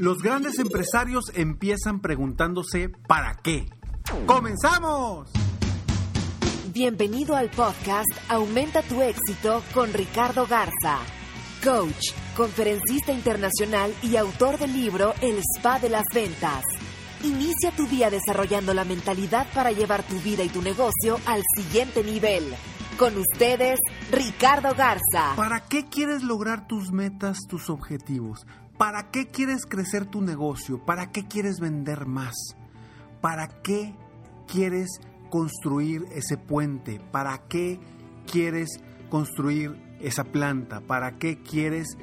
Los grandes empresarios empiezan preguntándose ¿para qué? ¡Comenzamos! Bienvenido al podcast Aumenta tu éxito con Ricardo Garza, coach, conferencista internacional y autor del libro El Spa de las Ventas. Inicia tu día desarrollando la mentalidad para llevar tu vida y tu negocio al siguiente nivel. Con ustedes, Ricardo Garza. ¿Para qué quieres lograr tus metas, tus objetivos? ¿Para qué quieres crecer tu negocio? ¿Para qué quieres vender más? ¿Para qué quieres construir ese puente? ¿Para qué quieres construir esa planta? ¿Para qué quieres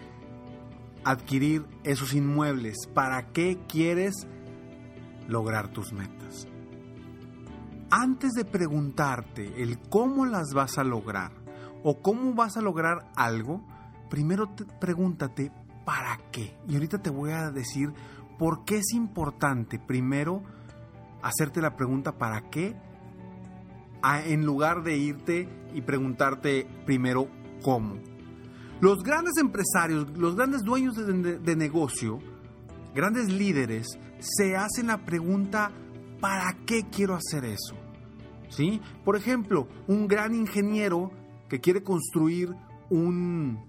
adquirir esos inmuebles? ¿Para qué quieres lograr tus metas? Antes de preguntarte el cómo las vas a lograr o cómo vas a lograr algo, primero te, pregúntate para qué. Y ahorita te voy a decir por qué es importante primero hacerte la pregunta para qué en lugar de irte y preguntarte primero cómo. Los grandes empresarios, los grandes dueños de, de negocio, grandes líderes, se hacen la pregunta ¿para qué quiero hacer eso? ¿Sí? Por ejemplo, un gran ingeniero que quiere construir un,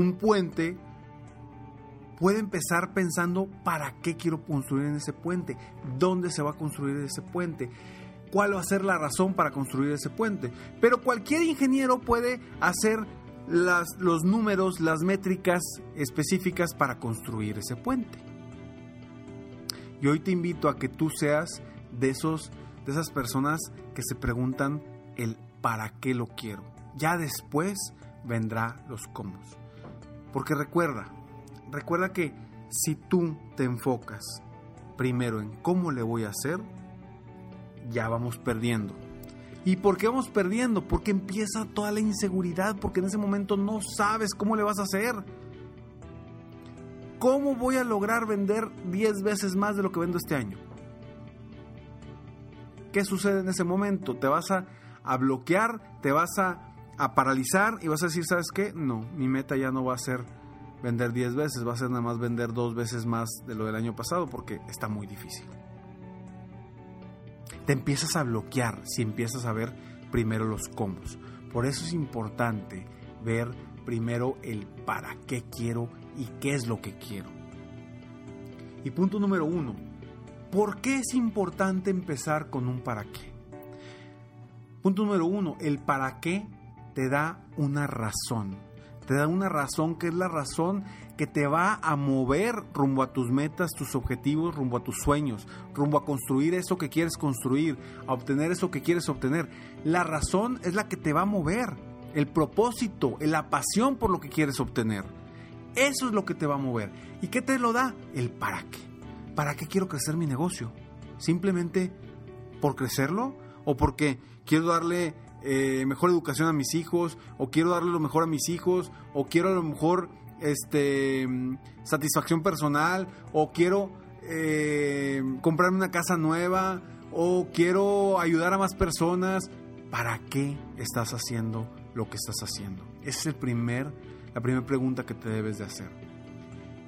un puente puede empezar pensando para qué quiero construir en ese puente, dónde se va a construir ese puente, cuál va a ser la razón para construir ese puente. Pero cualquier ingeniero puede hacer los números, las métricas específicas para construir ese puente. Y hoy te invito a que tú seas de, esos, de esas personas que se preguntan el para qué lo quiero. Ya después vendrá los cómo. Porque recuerda, recuerda que si tú te enfocas primero en cómo le voy a hacer, ya vamos perdiendo. ¿Y por qué vamos perdiendo? Porque empieza toda la inseguridad, porque en ese momento no sabes cómo le vas a hacer. ¿Cómo voy a lograr vender 10 veces más de lo que vendo este año? ¿Qué sucede en ese momento? Te vas a, a bloquear, te vas a a paralizar y vas a decir, ¿sabes qué? No, mi meta ya no va a ser vender 10 veces, va a ser nada más vender dos veces más de lo del año pasado porque está muy difícil. Te empiezas a bloquear si empiezas a ver primero los cómo. Por eso es importante ver primero el para qué quiero y qué es lo que quiero. Y punto número uno, ¿por qué es importante empezar con un para qué? Punto número uno, el para qué te da una razón. Te da una razón que es la razón que te va a mover rumbo a tus metas, tus objetivos, rumbo a tus sueños, rumbo a construir eso que quieres construir, a obtener eso que quieres obtener. La razón es la que te va a mover, el propósito, la pasión por lo que quieres obtener. Eso es lo que te va a mover. ¿Y qué te lo da? El para qué. ¿Para qué quiero crecer mi negocio? ¿Simplemente por crecerlo? ¿O porque quiero darle eh, mejor educación a mis hijos, o quiero darle lo mejor a mis hijos, o quiero a lo mejor este, satisfacción personal, o quiero eh, comprarme una casa nueva, o quiero ayudar a más personas. ¿Para qué estás haciendo lo que estás haciendo? Esa es el primer, la primera pregunta que te debes de hacer.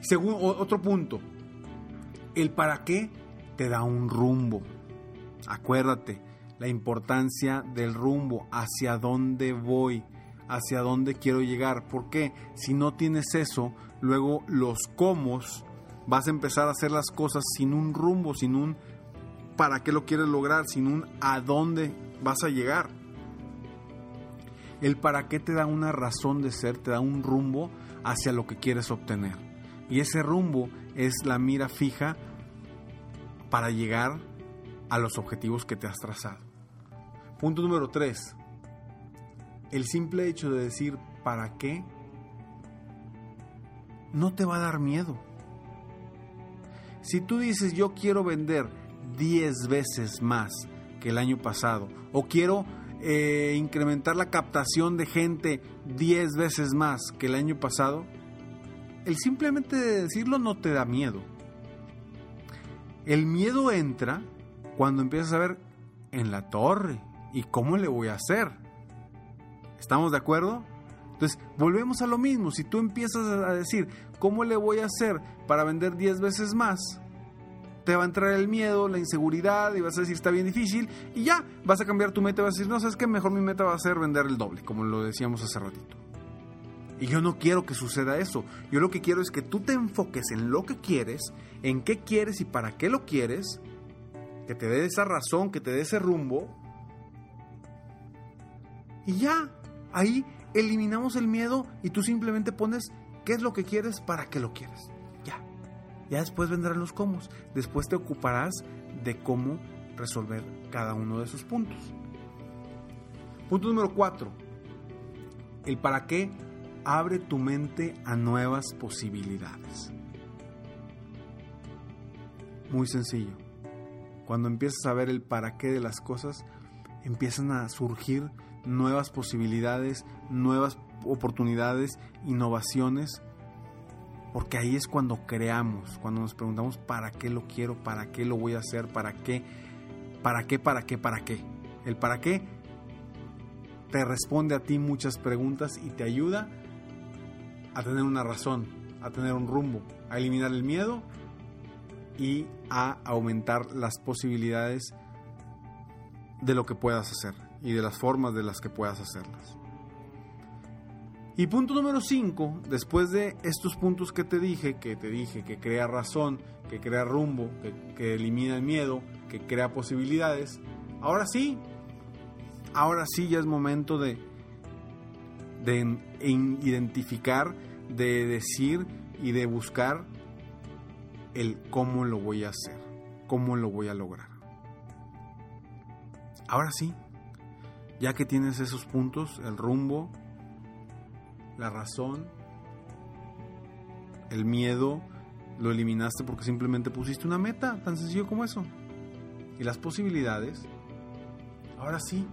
Según otro punto, el para qué te da un rumbo. Acuérdate, la importancia del rumbo, hacia dónde voy, hacia dónde quiero llegar. Porque si no tienes eso, luego los cómo vas a empezar a hacer las cosas sin un rumbo, sin un para qué lo quieres lograr, sino un a dónde vas a llegar. El para qué te da una razón de ser, te da un rumbo hacia lo que quieres obtener. Y ese rumbo es la mira fija para llegar a los objetivos que te has trazado. Punto número 3. El simple hecho de decir para qué no te va a dar miedo. Si tú dices yo quiero vender 10 veces más que el año pasado o quiero eh, incrementar la captación de gente 10 veces más que el año pasado, el simplemente de decirlo no te da miedo. El miedo entra cuando empiezas a ver en la torre y cómo le voy a hacer. ¿Estamos de acuerdo? Entonces, volvemos a lo mismo. Si tú empiezas a decir, ¿cómo le voy a hacer para vender 10 veces más? Te va a entrar el miedo, la inseguridad y vas a decir, está bien difícil. Y ya, vas a cambiar tu meta, vas a decir, no, sabes que mejor mi meta va a ser vender el doble, como lo decíamos hace ratito. Y yo no quiero que suceda eso. Yo lo que quiero es que tú te enfoques en lo que quieres, en qué quieres y para qué lo quieres, que te dé esa razón, que te dé ese rumbo. Y ya, ahí eliminamos el miedo y tú simplemente pones qué es lo que quieres, para qué lo quieres. Ya. Ya después vendrán los cómo. Después te ocuparás de cómo resolver cada uno de esos puntos. Punto número 4. El para qué abre tu mente a nuevas posibilidades. Muy sencillo. Cuando empiezas a ver el para qué de las cosas, empiezan a surgir nuevas posibilidades, nuevas oportunidades, innovaciones, porque ahí es cuando creamos, cuando nos preguntamos para qué lo quiero, para qué lo voy a hacer, para qué, para qué, para qué, para qué. El para qué te responde a ti muchas preguntas y te ayuda a tener una razón, a tener un rumbo, a eliminar el miedo y a aumentar las posibilidades de lo que puedas hacer y de las formas de las que puedas hacerlas. Y punto número 5, después de estos puntos que te dije, que te dije que crea razón, que crea rumbo, que, elimina el miedo, que crea posibilidades, ahora sí, ahora sí ya es momento de, de identificar, de decir y de buscar el cómo lo voy a hacer, cómo lo voy a lograr. Ahora sí, ya que tienes esos puntos, el rumbo, la razón, el miedo, lo eliminaste porque simplemente pusiste una meta, tan sencillo como eso. Y las posibilidades, ahora sí,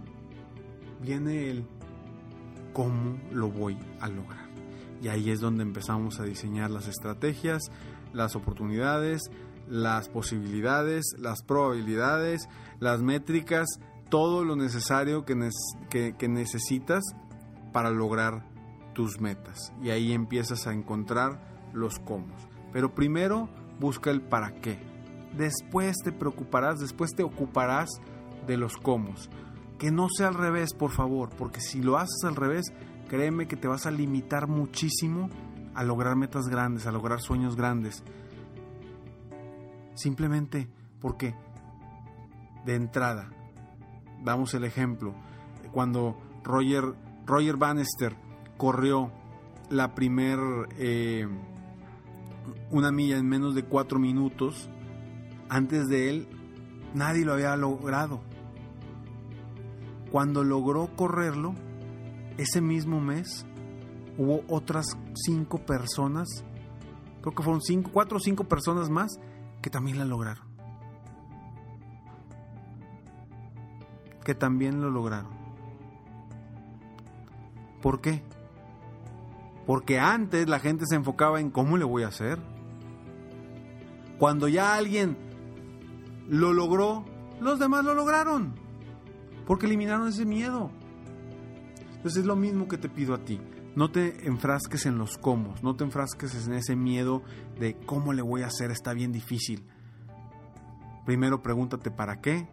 viene el cómo lo voy a lograr. Y ahí es donde empezamos a diseñar las estrategias, las oportunidades, las posibilidades, las probabilidades, las métricas, todo lo necesario que, necesitas para lograr tus metas. Y ahí empiezas a encontrar los cómo. Pero primero busca el para qué. Después te preocuparás, después te ocuparás de los cómo. Que no sea al revés, por favor, porque si lo haces al revés, créeme que te vas a limitar muchísimo a lograr metas grandes, a lograr sueños grandes. Simplemente porque de entrada damos el ejemplo, cuando Roger, Roger Bannister corrió la primer eh, una milla en menos de cuatro minutos, antes de él nadie lo había logrado. Cuando logró correrlo, ese mismo mes hubo otras cinco personas, creo que fueron cinco, cuatro o cinco personas más que también la lograron. Que también lo lograron. ¿Por qué? Porque antes la gente se enfocaba en cómo le voy a hacer. Cuando ya alguien lo logró, los demás lo lograron. Porque eliminaron ese miedo. Entonces es lo mismo que te pido a ti. No te enfrasques en los cómo, no te enfrasques en ese miedo de cómo le voy a hacer, está bien difícil. Primero pregúntate para qué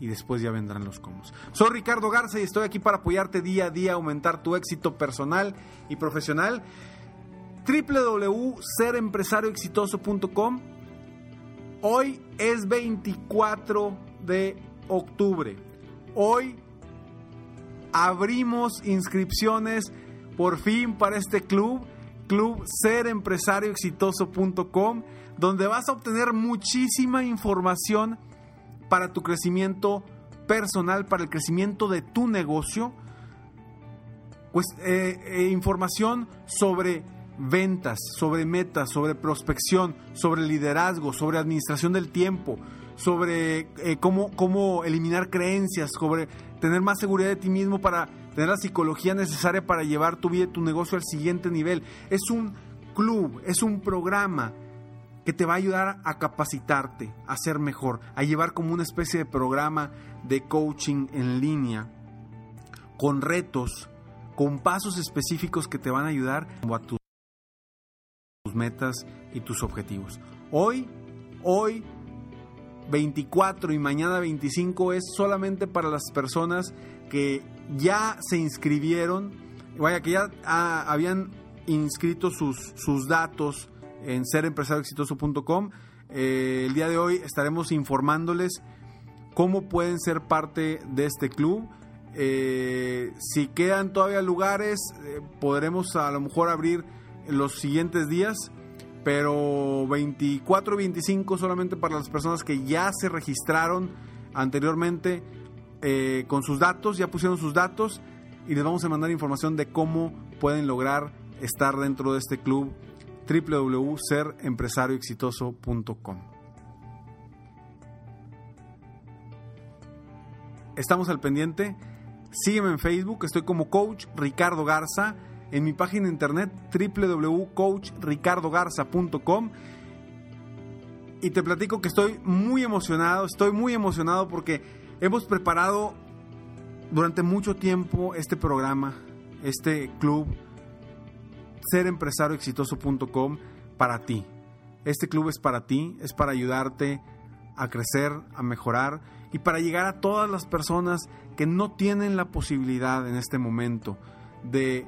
y después ya vendrán los cómo. Soy Ricardo Garza y estoy aquí para apoyarte día a día, aumentar tu éxito personal y profesional. www.serempresarioexitoso.com Hoy es 24 de octubre. Hoy abrimos inscripciones por fin para este club, club serempresarioexitoso.com, donde vas a obtener muchísima información para tu crecimiento personal, para el crecimiento de tu negocio, pues eh, eh, información sobre ventas, sobre metas, sobre prospección, sobre liderazgo, sobre administración del tiempo, sobre eh, cómo, cómo eliminar creencias, sobre tener más seguridad de ti mismo para tener la psicología necesaria para llevar tu vida y tu negocio al siguiente nivel. Es un club, es un programa que te va a ayudar a capacitarte, a ser mejor, a llevar como una especie de programa de coaching en línea, con retos, con pasos específicos que te van a ayudar a tus metas y tus objetivos. Hoy, hoy 24 y mañana 25 es solamente para las personas que ya se inscribieron, vaya que ya ah, habían inscrito sus, sus datos en serempresarioexitoso.com. Eh, el día de hoy estaremos informándoles cómo pueden ser parte de este club. Eh, si quedan todavía lugares, eh, podremos a lo mejor abrir los siguientes días, pero 24 y 25 solamente para las personas que ya se registraron anteriormente con sus datos, ya pusieron sus datos y les vamos a mandar información de cómo pueden lograr estar dentro de este club www.serempresarioexitoso.com. Estamos al pendiente. Sígueme en Facebook, estoy como Coach Ricardo Garza. En mi página internet www.coachricardogarza.com. Y te platico que estoy muy emocionado, estoy muy emocionado porque hemos preparado durante mucho tiempo este programa, este club serempresarioexitoso.com para ti. Este club es para ti, es para ayudarte a crecer, a mejorar y para llegar a todas las personas que no tienen la posibilidad en este momento de,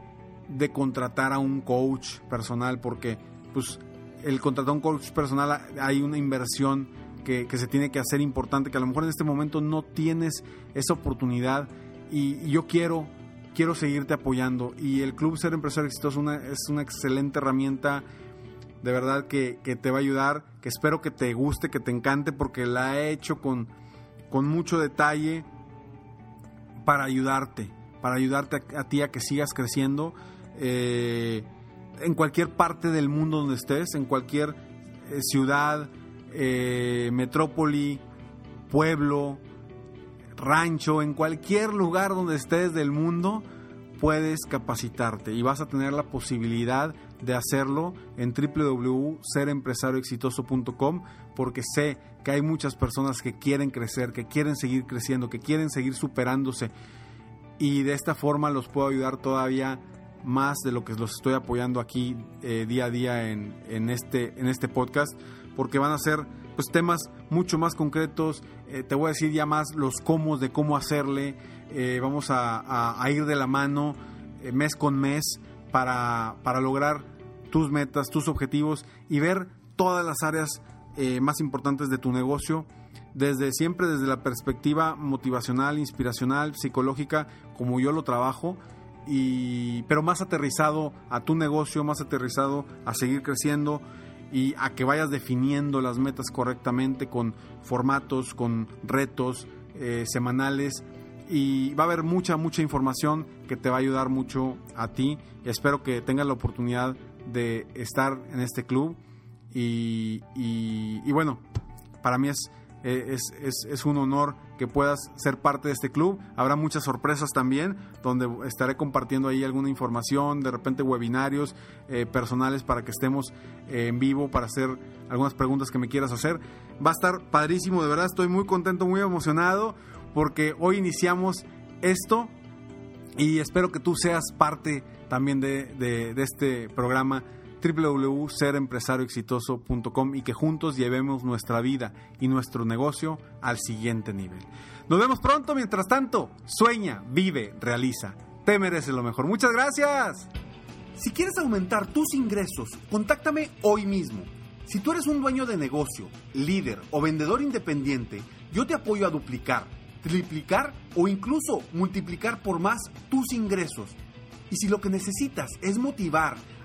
de contratar a un coach personal, porque pues el contratar a un coach personal hay una inversión que, que, se tiene que hacer importante, que a lo mejor en este momento no tienes esa oportunidad y yo quiero quiero seguirte apoyando. Y el Club Ser Empresario Exitoso es una excelente herramienta, de verdad que, te va a ayudar, que espero que te guste, que te encante, porque la he hecho con, con mucho detalle para ayudarte, para ayudarte a, ti a que sigas creciendo. Eh, en cualquier parte del mundo donde estés, en cualquier eh, ciudad, eh, metrópoli, pueblo, rancho, en cualquier lugar donde estés del mundo, puedes capacitarte y vas a tener la posibilidad de hacerlo en www.serempresarioexitoso.com porque sé que hay muchas personas que quieren crecer, que quieren seguir creciendo, que quieren seguir superándose. Y de esta forma los puedo ayudar todavía más de lo que los estoy apoyando aquí eh, día a día en, en, este, en este podcast porque van a ser pues temas mucho más concretos. Eh, te voy a decir ya más los cómo de cómo hacerle. Eh, vamos a, ir de la mano eh, mes con mes para, para, lograr tus metas, tus objetivos y ver todas las áreas más importantes de tu negocio. Desde siempre desde la perspectiva motivacional, inspiracional, psicológica, como yo lo trabajo, y, pero más aterrizado a tu negocio, más aterrizado a seguir creciendo y a que vayas definiendo las metas correctamente con formatos, con retos eh, semanales y va a haber mucha, mucha información que te va a ayudar mucho a ti. Y espero que tengas la oportunidad de estar en este club y, y bueno, para mí es eh, es, un honor que puedas ser parte de este club. Habrá muchas sorpresas también, donde estaré compartiendo ahí alguna información, de repente webinarios eh, personales para que estemos eh, en vivo, para hacer algunas preguntas que me quieras hacer. Va a estar padrísimo, de verdad estoy muy contento, muy emocionado, porque hoy iniciamos esto y espero que tú seas parte también de, de este programa www.serempresarioexitoso.com y que juntos llevemos nuestra vida y nuestro negocio al siguiente nivel. Nos vemos pronto, mientras tanto, sueña, vive, realiza. Te mereces lo mejor. Muchas gracias. Si quieres aumentar tus ingresos, contáctame hoy mismo. Si tú eres un dueño de negocio, líder o vendedor independiente, yo te apoyo a duplicar, triplicar o incluso multiplicar por más tus ingresos. Y si lo que necesitas es motivar